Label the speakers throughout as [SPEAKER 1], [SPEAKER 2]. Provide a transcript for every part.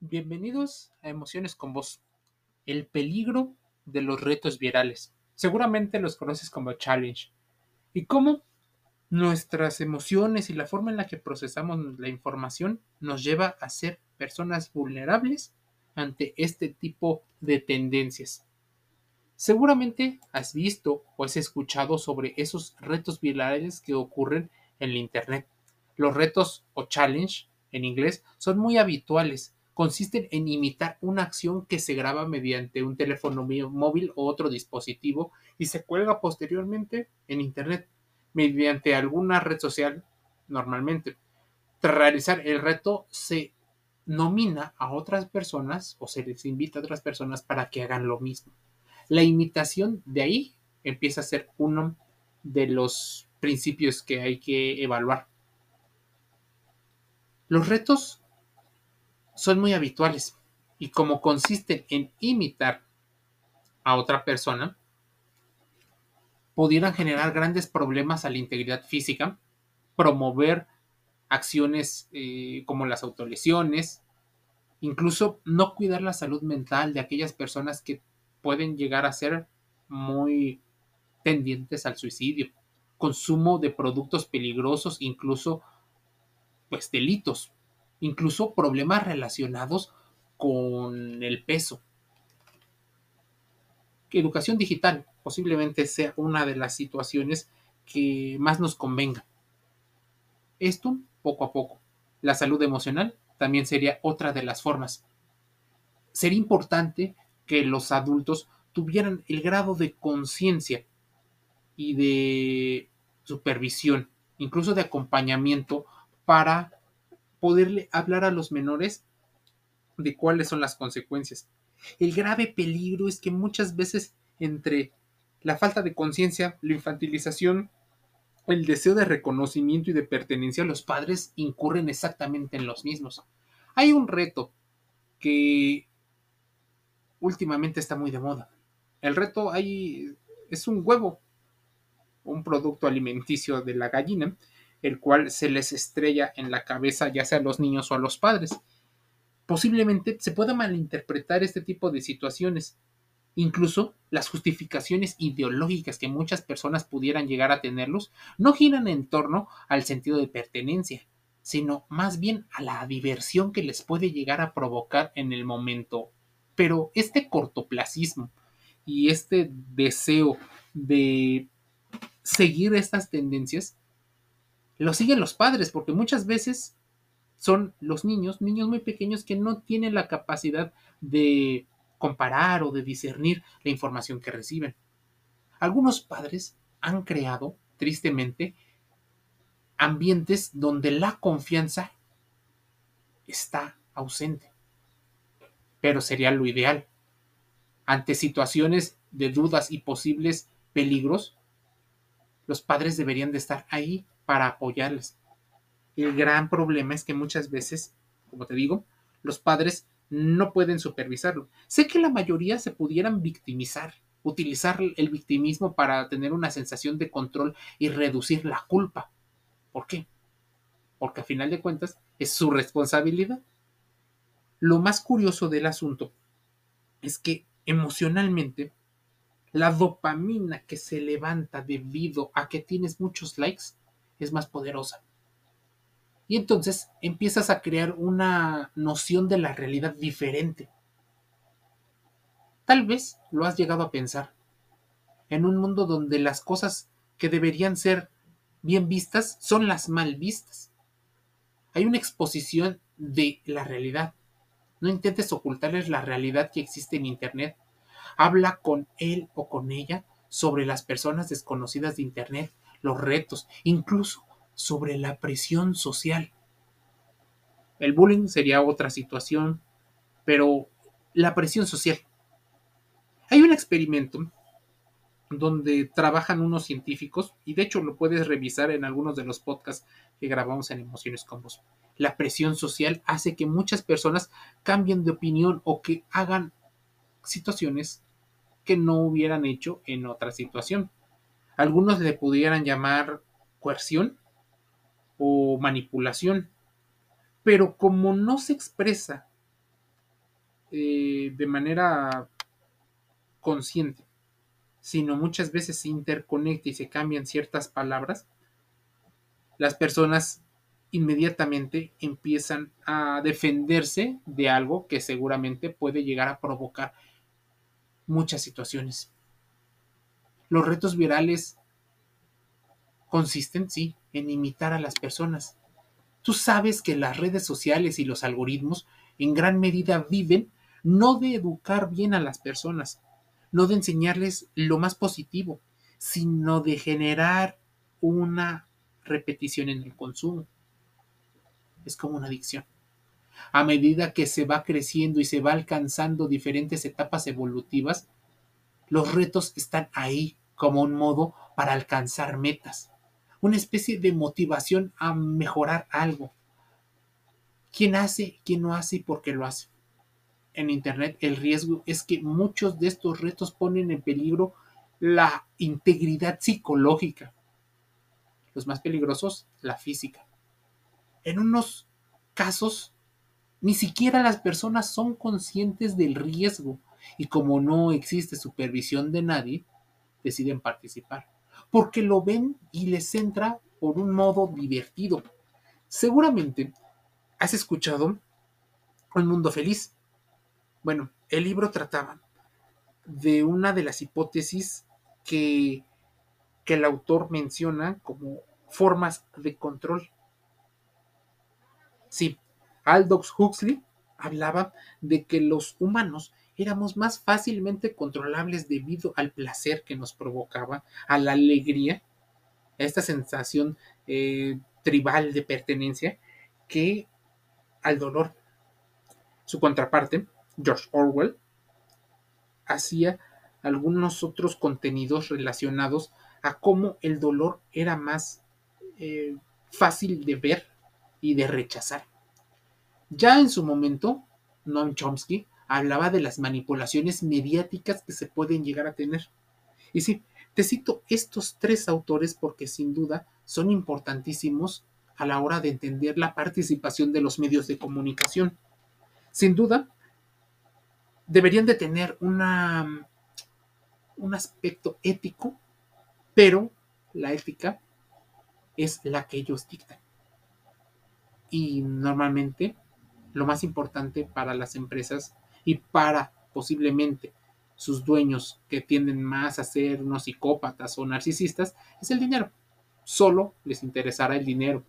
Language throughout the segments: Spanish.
[SPEAKER 1] Bienvenidos a Emociones con Vos. El peligro de los retos virales. Seguramente los conoces como challenge. Y cómo nuestras emociones y la forma en la que procesamos la información nos lleva a ser personas vulnerables ante este tipo de tendencias. Seguramente has visto o has escuchado sobre esos retos virales que ocurren en la Internet. Los retos o challenge en inglés son muy habituales consisten en imitar una acción que se graba mediante un teléfono móvil o otro dispositivo y se cuelga posteriormente en Internet mediante alguna red social normalmente. Tras realizar el reto se nomina a otras personas o se les invita a otras personas para que hagan lo mismo. La imitación de ahí empieza a ser uno de los principios que hay que evaluar. Los retos son muy habituales. Y como consisten en imitar a otra persona, pudieran generar grandes problemas a la integridad física, promover acciones eh, como las autolesiones, incluso no cuidar la salud mental de aquellas personas que pueden llegar a ser muy tendientes al suicidio, consumo de productos peligrosos, incluso pues delitos incluso problemas relacionados con el peso. Educación digital posiblemente sea una de las situaciones que más nos convenga. Esto poco a poco. La salud emocional también sería otra de las formas. Sería importante que los adultos tuvieran el grado de conciencia y de supervisión, incluso de acompañamiento para poderle hablar a los menores de cuáles son las consecuencias. El grave peligro es que muchas veces entre la falta de conciencia, la infantilización, el deseo de reconocimiento y de pertenencia, los padres incurren exactamente en los mismos. Hay un reto que últimamente está muy de moda. El reto ahí es un huevo, un producto alimenticio de la gallina, el cual se les estrella en la cabeza ya sea a los niños o a los padres. Posiblemente se pueda malinterpretar este tipo de situaciones. Incluso las justificaciones ideológicas que muchas personas pudieran llegar a tenerlos no giran en torno al sentido de pertenencia, sino más bien a la diversión que les puede llegar a provocar en el momento. Pero este cortoplacismo y este deseo de seguir estas tendencias lo siguen los padres, porque muchas veces son los niños, niños muy pequeños que no tienen la capacidad de comparar o de discernir la información que reciben. Algunos padres han creado, tristemente, ambientes donde la confianza está ausente. Pero sería lo ideal. Ante situaciones de dudas y posibles peligros, los padres deberían de estar ahí para apoyarles. El gran problema es que muchas veces, como te digo, los padres no pueden supervisarlo. Sé que la mayoría se pudieran victimizar, utilizar el victimismo para tener una sensación de control y reducir la culpa. ¿Por qué? Porque a final de cuentas es su responsabilidad. Lo más curioso del asunto es que emocionalmente la dopamina que se levanta debido a que tienes muchos likes es más poderosa. Y entonces empiezas a crear una noción de la realidad diferente. Tal vez lo has llegado a pensar. En un mundo donde las cosas que deberían ser bien vistas son las mal vistas. Hay una exposición de la realidad. No intentes ocultarles la realidad que existe en Internet. Habla con él o con ella sobre las personas desconocidas de Internet los retos, incluso sobre la presión social. El bullying sería otra situación, pero la presión social. Hay un experimento donde trabajan unos científicos, y de hecho lo puedes revisar en algunos de los podcasts que grabamos en Emociones con Vos. La presión social hace que muchas personas cambien de opinión o que hagan situaciones que no hubieran hecho en otra situación. Algunos le pudieran llamar coerción o manipulación, pero como no se expresa eh, de manera consciente, sino muchas veces se interconecta y se cambian ciertas palabras, las personas inmediatamente empiezan a defenderse de algo que seguramente puede llegar a provocar muchas situaciones. Los retos virales consisten, sí, en imitar a las personas. Tú sabes que las redes sociales y los algoritmos en gran medida viven no de educar bien a las personas, no de enseñarles lo más positivo, sino de generar una repetición en el consumo. Es como una adicción. A medida que se va creciendo y se va alcanzando diferentes etapas evolutivas, los retos están ahí como un modo para alcanzar metas, una especie de motivación a mejorar algo. ¿Quién hace, quién no hace y por qué lo hace? En Internet el riesgo es que muchos de estos retos ponen en peligro la integridad psicológica. Los más peligrosos, la física. En unos casos, ni siquiera las personas son conscientes del riesgo y como no existe supervisión de nadie, deciden participar, porque lo ven y les entra por un modo divertido. Seguramente has escuchado Un Mundo Feliz. Bueno, el libro trataba de una de las hipótesis que, que el autor menciona como formas de control. Sí, Aldous Huxley hablaba de que los humanos éramos más fácilmente controlables debido al placer que nos provocaba, a la alegría, a esta sensación eh, tribal de pertenencia, que al dolor. Su contraparte, George Orwell, hacía algunos otros contenidos relacionados a cómo el dolor era más eh, fácil de ver y de rechazar. Ya en su momento, Noam Chomsky hablaba de las manipulaciones mediáticas que se pueden llegar a tener. Y sí, te cito estos tres autores porque sin duda son importantísimos a la hora de entender la participación de los medios de comunicación. Sin duda, deberían de tener una, un aspecto ético, pero la ética es la que ellos dictan. Y normalmente lo más importante para las empresas y para posiblemente sus dueños que tienden más a ser unos psicópatas o narcisistas es el dinero. Solo les interesará el dinero.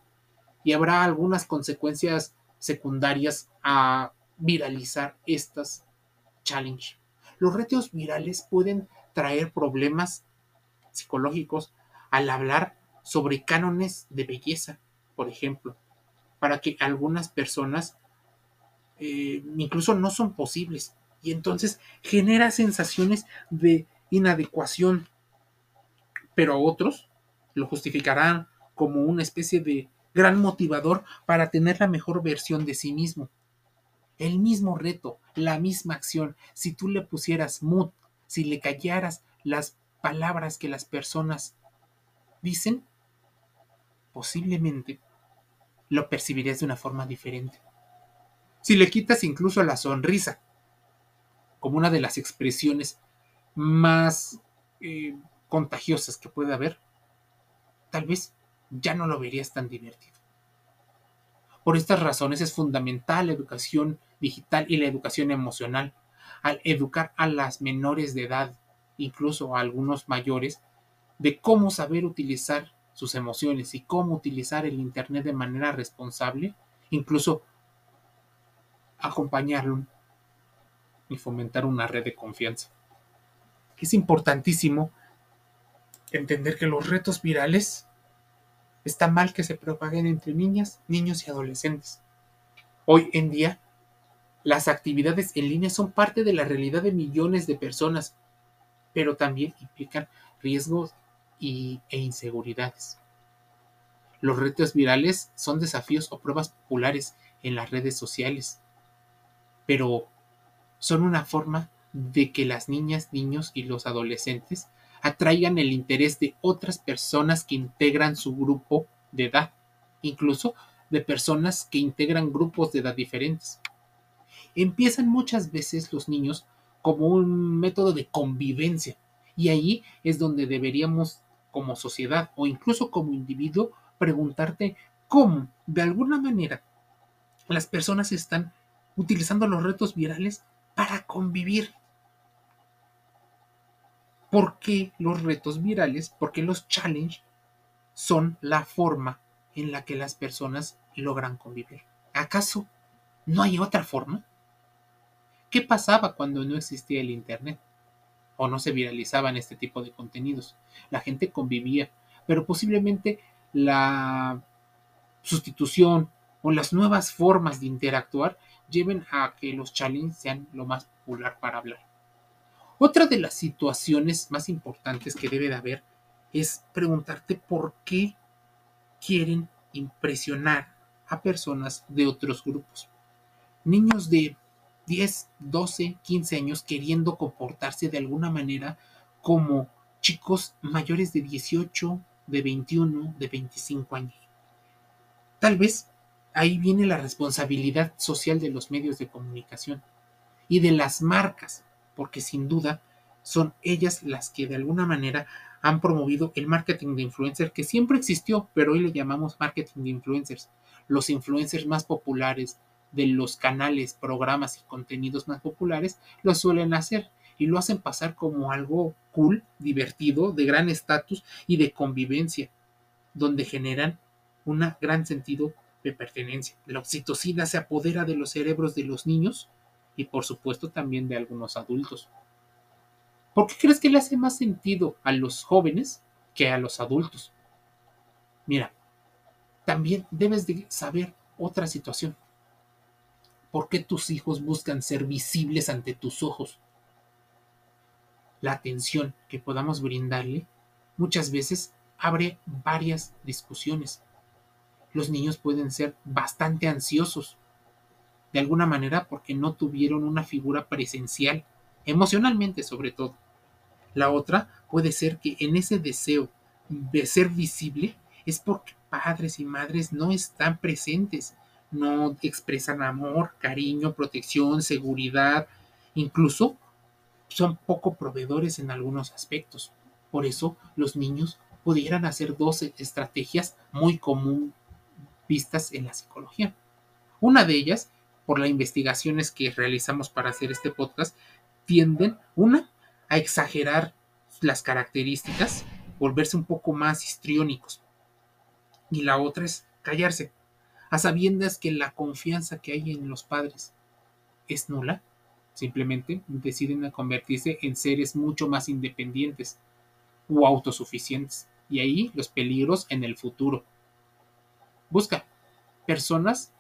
[SPEAKER 1] Y habrá algunas consecuencias secundarias a viralizar estas challenge. Los retos virales pueden traer problemas psicológicos al hablar sobre cánones de belleza, por ejemplo, para que algunas personas eh, incluso no son posibles. Y entonces genera sensaciones de inadecuación. Pero a otros lo justificarán como una especie de gran motivador para tener la mejor versión de sí mismo. El mismo reto, la misma acción, si tú le pusieras mood, si le callaras las palabras que las personas dicen, posiblemente lo percibirías de una forma diferente. Si le quitas incluso la sonrisa, como una de las expresiones más eh, contagiosas que puede haber, tal vez ya no lo verías tan divertido. Por estas razones es fundamental la educación digital y la educación emocional. Al educar a las menores de edad, incluso a algunos mayores, de cómo saber utilizar sus emociones y cómo utilizar el Internet de manera responsable, incluso acompañarlo y fomentar una red de confianza. Es importantísimo entender que los retos virales está mal que se propaguen entre niñas, niños y adolescentes. Hoy en día, las actividades en línea son parte de la realidad de millones de personas, pero también implican riesgos y, e inseguridades. Los retos virales son desafíos o pruebas populares en las redes sociales pero son una forma de que las niñas, niños y los adolescentes atraigan el interés de otras personas que integran su grupo de edad, incluso de personas que integran grupos de edad diferentes. empiezan muchas veces los niños como un método de convivencia. Y ahí es donde deberíamos, como sociedad o incluso como individuo, preguntarte cómo, de alguna manera, las personas están utilizando los retos virales para convivir. ¿Por qué los retos virales? Porque los challenge son la forma en la que las personas logran convivir. ¿Acaso no hay otra forma? ¿Qué pasaba cuando no existía el Internet? O no se viralizaban este tipo de contenidos. La gente convivía, pero posiblemente la sustitución o las nuevas formas de interactuar lleven a que los challenges sean lo más popular para hablar. Otra de las situaciones más importantes que debe de haber es preguntarte por qué quieren impresionar a personas de otros grupos. Niños de 10, 12, 15 años queriendo comportarse de alguna manera como chicos mayores de 18, de 21, de 25 años. Tal vez ahí viene la responsabilidad social de los medios de comunicación y de las marcas, porque sin duda son ellas las que de alguna manera han promovido el marketing de influencer que siempre existió, pero hoy le llamamos marketing de influencers. Los influencers más populares de los canales, programas y contenidos más populares lo suelen hacer y lo hacen pasar como algo cool, divertido, de gran estatus y de convivencia, donde generan un gran sentido de pertenencia. La oxitocina se apodera de los cerebros de los niños y por supuesto también de algunos adultos. ¿Por qué crees que le hace más sentido a los jóvenes que a los adultos? Mira, también debes de saber otra situación. ¿Por qué tus hijos buscan ser visibles ante tus ojos? La atención que podamos brindarle muchas veces abre varias discusiones los niños pueden ser bastante ansiosos, de alguna manera porque no tuvieron una figura presencial, emocionalmente sobre todo. La otra puede ser que en ese deseo de ser visible es porque padres y madres no están presentes, no expresan amor, cariño, protección, seguridad, incluso son poco proveedores en algunos aspectos. Por eso los niños pudieran hacer dos estrategias muy comunes vistas en la psicología. Una de ellas, por las investigaciones que realizamos para hacer este podcast, tienden, una, a exagerar las características, volverse un poco más histriónicos. Y la otra es callarse, a sabiendas que la confianza que hay en los padres es nula, simplemente deciden convertirse en seres mucho más independientes o autosuficientes. Y ahí los peligros en el futuro. Busca personas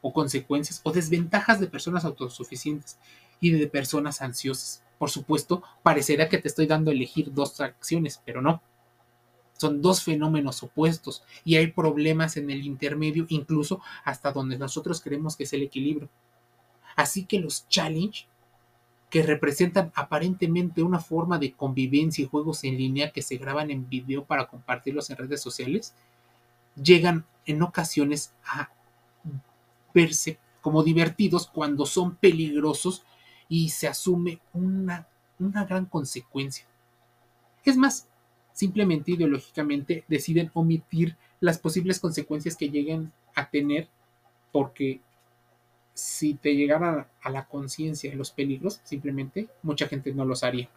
[SPEAKER 1] o consecuencias o desventajas de personas autosuficientes y de personas ansiosas. Por supuesto, parecerá que te estoy dando elegir dos acciones, pero no. Son dos fenómenos opuestos y hay problemas en el intermedio, incluso hasta donde nosotros creemos que es el equilibrio. Así que los challenge, que representan aparentemente una forma de convivencia y juegos en línea que se graban en video para compartirlos en redes sociales, llegan en ocasiones a verse como divertidos cuando son peligrosos y se asume una, una gran consecuencia. Es más, simplemente ideológicamente deciden omitir las posibles consecuencias que lleguen a tener porque si te llegara a la conciencia los peligros, simplemente mucha gente no los haría.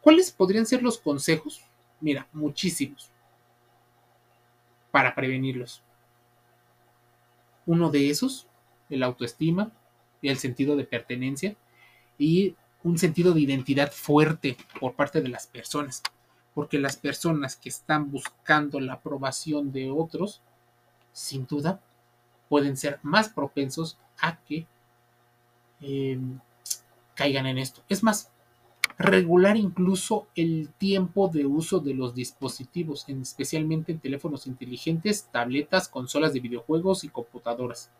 [SPEAKER 1] ¿Cuáles podrían ser los consejos? Mira, muchísimos para prevenirlos. Uno de esos, el autoestima el sentido de pertenencia y un sentido de identidad fuerte por parte de las personas. Porque las personas que están buscando la aprobación de otros, sin duda, pueden ser más propensos a que em, caigan en esto. Es más, regular incluso el tiempo de uso de los dispositivos, especialmente en teléfonos inteligentes, tabletas, consolas de videojuegos y computadoras.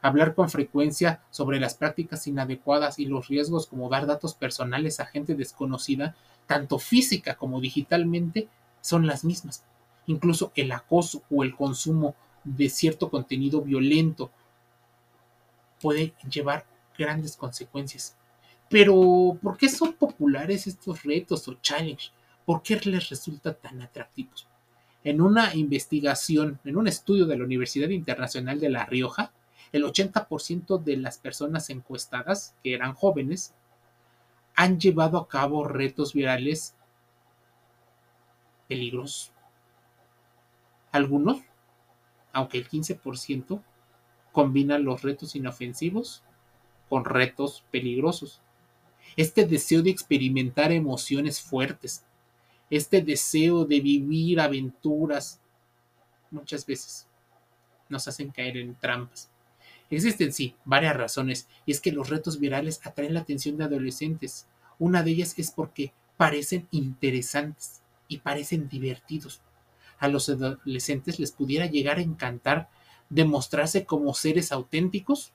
[SPEAKER 1] Hablar con frecuencia sobre las prácticas inadecuadas y los riesgos como dar datos personales a gente desconocida, tanto física como digitalmente, son las mismas. Incluso el acoso o el consumo de cierto contenido violento puede llevar grandes consecuencias. Pero, ¿por qué son populares estos retos o challenges? ¿Por qué les resulta tan atractivos? En una investigación, en un estudio de la Universidad Internacional de La Rioja, el 80% de las personas encuestadas, que eran jóvenes, han llevado a cabo retos virales peligrosos. Algunos, aunque el 15%, combinan los retos inofensivos con retos peligrosos. Este deseo de experimentar emociones fuertes, este deseo de vivir aventuras, muchas veces nos hacen caer en trampas. Existen, sí, varias razones, y es que los retos virales atraen la atención de adolescentes. Una de ellas es porque parecen interesantes y parecen divertidos. A los adolescentes les pudiera llegar a encantar demostrarse como seres auténticos.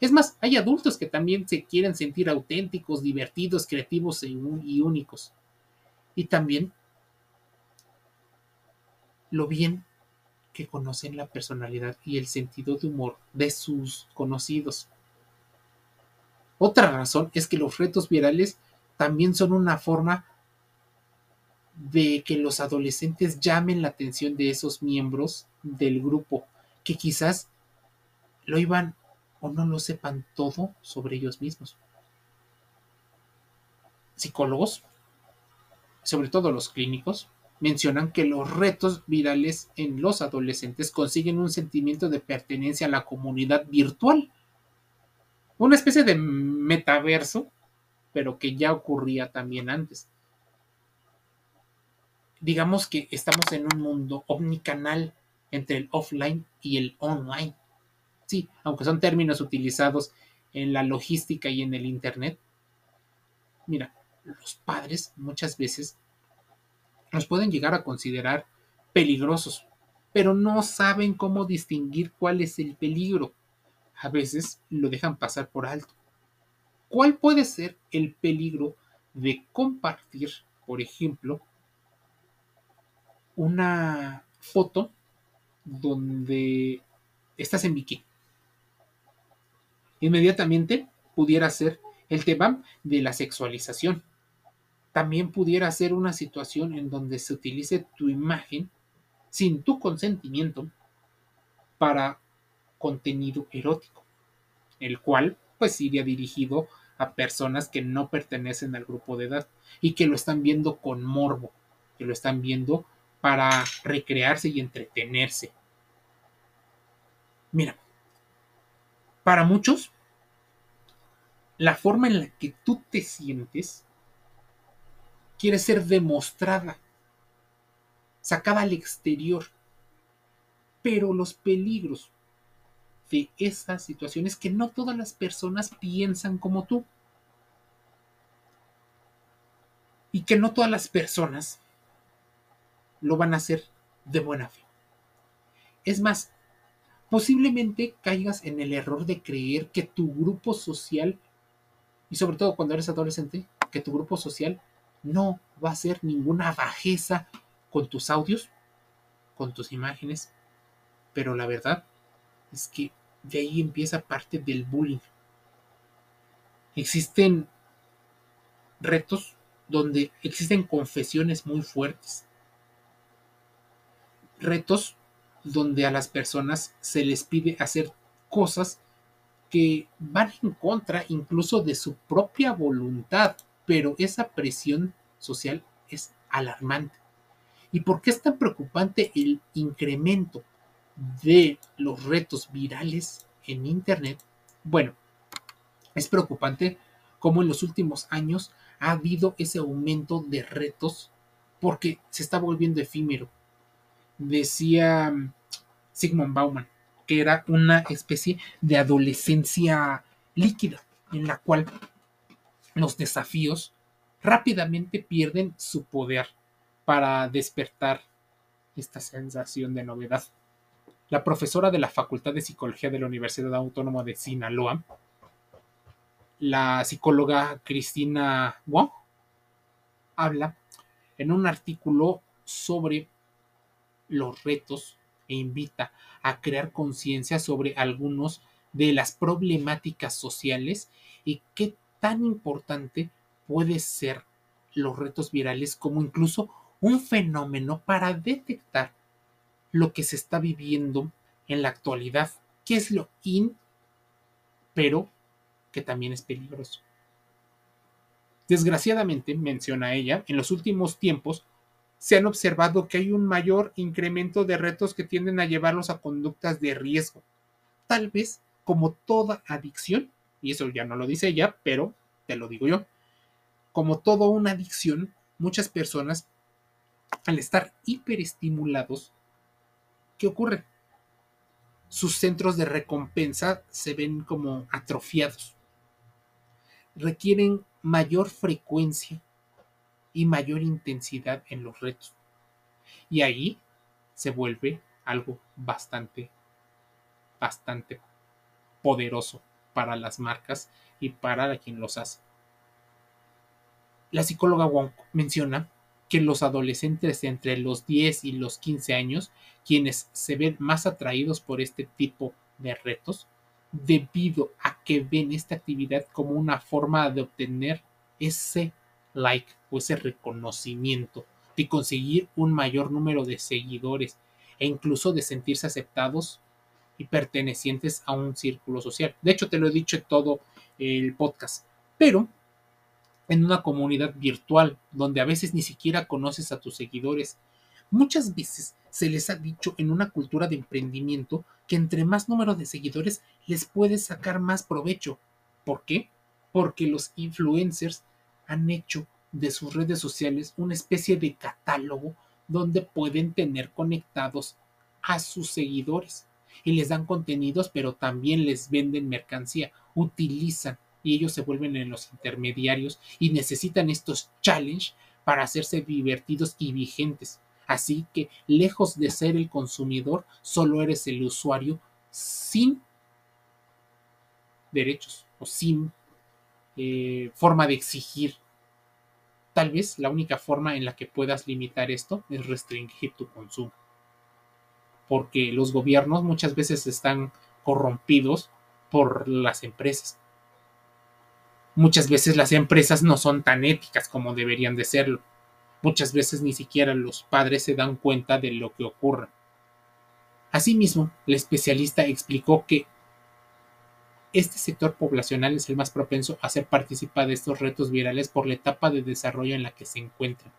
[SPEAKER 1] Es más, hay adultos que también se quieren sentir auténticos, divertidos, creativos y únicos. Y también lo bien que conocen la personalidad y el sentido de humor de sus conocidos. Otra razón es que los retos virales también son una forma de que los adolescentes llamen la atención de esos miembros del grupo que quizás lo iban o no lo sepan todo sobre ellos mismos. Psicólogos, sobre todo los clínicos, mencionan que los retos virales en los adolescentes consiguen un sentimiento de pertenencia a la comunidad virtual. Una especie de metaverso, pero que ya ocurría también antes. Digamos que estamos en un mundo omnicanal entre el offline y el online. Sí, aunque son términos utilizados en la logística y en el Internet. Mira, los padres muchas veces nos pueden llegar a considerar peligrosos, pero no saben cómo distinguir cuál es el peligro. A veces lo dejan pasar por alto. ¿Cuál puede ser el peligro de compartir, por ejemplo, una foto donde estás en bikini? Inmediatamente pudiera ser el tema de la sexualización también pudiera ser una situación en donde se utilice tu imagen sin tu consentimiento para contenido erótico, el cual pues iría dirigido a personas que no pertenecen al grupo de edad y que lo están viendo con morbo, que lo están viendo para recrearse y entretenerse. Mira, para muchos, la forma en la que tú te sientes quiere ser demostrada, sacada al exterior. Pero los peligros de esa situación es que no todas las personas piensan como tú. Y que no todas las personas lo van a hacer de buena fe. Es más, posiblemente caigas en el error de creer que tu grupo social, y sobre todo cuando eres adolescente, que tu grupo social no va a ser ninguna bajeza con tus audios, con tus imágenes, pero la verdad es que de ahí empieza parte del bullying. Existen retos donde existen confesiones muy fuertes. Retos donde a las personas se les pide hacer cosas que van en contra incluso de su propia voluntad pero esa presión social es alarmante. ¿Y por qué es tan preocupante el incremento de los retos virales en Internet? Bueno, es preocupante cómo en los últimos años ha habido ese aumento de retos porque se está volviendo efímero. Decía Sigmund Bauman que era una especie de adolescencia líquida en la cual los desafíos rápidamente pierden su poder para despertar esta sensación de novedad. La profesora de la Facultad de Psicología de la Universidad Autónoma de Sinaloa, la psicóloga Cristina Wong, habla en un artículo sobre los retos e invita a crear conciencia sobre algunos de las problemáticas sociales y qué tan importante puede ser los retos virales como incluso un fenómeno para detectar lo que se está viviendo en la actualidad, que es lo in, pero que también es peligroso. Desgraciadamente, menciona ella, en los últimos tiempos se han observado que hay un mayor incremento de retos que tienden a llevarlos a conductas de riesgo. Tal vez, como toda adicción, y eso ya no lo dice ella, pero te lo digo yo, como toda una adicción, muchas personas, al estar hiperestimulados, ¿qué ocurre? Sus centros de recompensa se ven como atrofiados. Requieren mayor frecuencia y mayor intensidad en los retos. Y ahí se vuelve algo bastante, bastante poderoso para las marcas y para quien los hace. La psicóloga Wong menciona que los adolescentes entre los 10 y los 15 años, quienes se ven más atraídos por este tipo de retos, debido a que ven esta actividad como una forma de obtener ese like o ese reconocimiento, de conseguir un mayor número de seguidores e incluso de sentirse aceptados y pertenecientes a un círculo social. De hecho, te lo he dicho en todo el podcast, pero en una comunidad virtual donde a veces ni siquiera conoces a tus seguidores. Muchas veces se les ha dicho en una cultura de emprendimiento que entre más número de seguidores les puedes sacar más provecho. ¿Por qué? Porque los influencers han hecho de sus redes sociales una especie de catálogo donde pueden tener conectados a sus seguidores y les dan contenidos, pero también les venden mercancía, utilizan y ellos se vuelven en los intermediarios y necesitan estos challenge para hacerse divertidos y vigentes. Así que, lejos de ser el consumidor, solo eres el usuario sin derechos o sin eh, forma de exigir. Tal vez la única forma en la que puedas limitar esto es restringir tu consumo. Porque los gobiernos muchas veces están corrompidos por las empresas. Muchas veces las empresas no son tan éticas como deberían de serlo. Muchas veces ni siquiera los padres se dan cuenta de lo que ocurre. Asimismo, la especialista explicó que este sector poblacional es el más propenso a ser partícipe de estos retos virales por la etapa de desarrollo en la que se encuentran.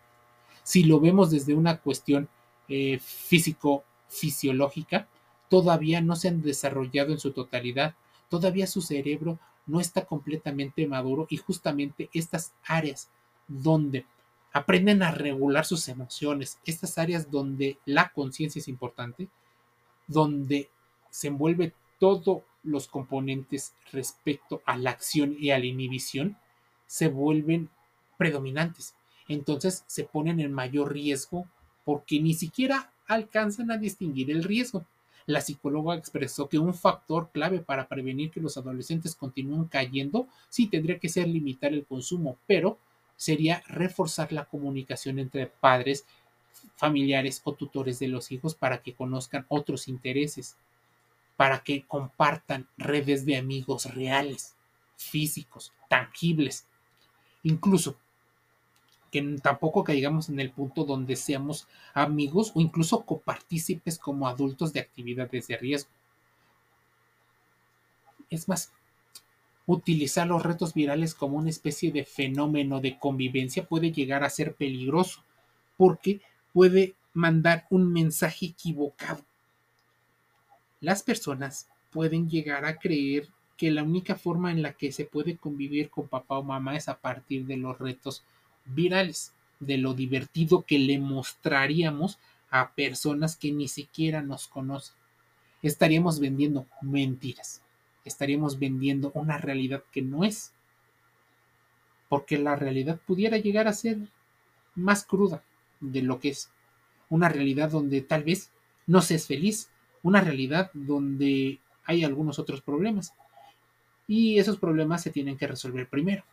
[SPEAKER 1] Si lo vemos desde una cuestión eh, físico-fisiológica, todavía no se han desarrollado en su totalidad, todavía su cerebro no está completamente maduro y justamente estas áreas donde aprenden a regular sus emociones, estas áreas donde la conciencia es importante, donde se envuelve todos los componentes respecto a la acción y a la inhibición, se vuelven predominantes. Entonces se ponen en mayor riesgo porque ni siquiera alcanzan a distinguir el riesgo. La psicóloga expresó que un factor clave para prevenir que los adolescentes continúen cayendo sí tendría que ser limitar el consumo, pero sería reforzar la comunicación entre padres, familiares o tutores de los hijos para que conozcan otros intereses para que compartan redes de amigos reales, físicos, tangibles. Incluso que tampoco caigamos en el punto donde seamos amigos o incluso copartícipes como adultos de actividades de riesgo. Es más, utilizar los retos virales como una especie de fenómeno de convivencia puede llegar a ser peligroso porque puede mandar un mensaje equivocado las personas pueden llegar a creer que la única forma en la que se puede convivir con papá o mamá es a partir de los retos virales, de lo divertido que le mostraríamos a personas que ni siquiera nos conocen. Estaríamos vendiendo mentiras, estaríamos vendiendo una realidad que no es, porque la realidad pudiera llegar a ser más cruda de lo que es, una realidad donde tal vez no seas feliz, una realidad donde hay algunos otros problemas. Y esos problemas se tienen que resolver primero.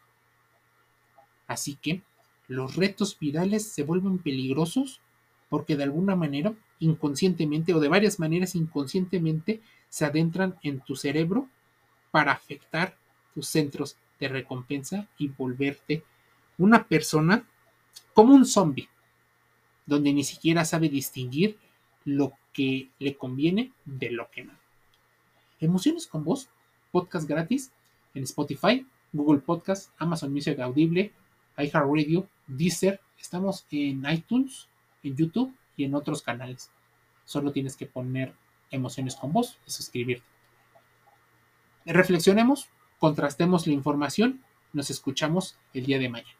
[SPEAKER 1] Así que los retos virales se vuelven peligrosos porque de alguna manera, inconscientemente o de varias maneras inconscientemente, se adentran en tu cerebro para afectar tus centros de recompensa y volverte una persona como un zombie, donde ni siquiera sabe distinguir lo que le conviene de lo que no. Emociones con voz, podcast gratis en Spotify, Google Podcast, Amazon Music Audible, iHeartRadio, Deezer. Estamos en iTunes, en YouTube y en otros canales. Solo tienes que poner emociones con voz y suscribirte. Reflexionemos, contrastemos la información. Nos escuchamos el día de mañana.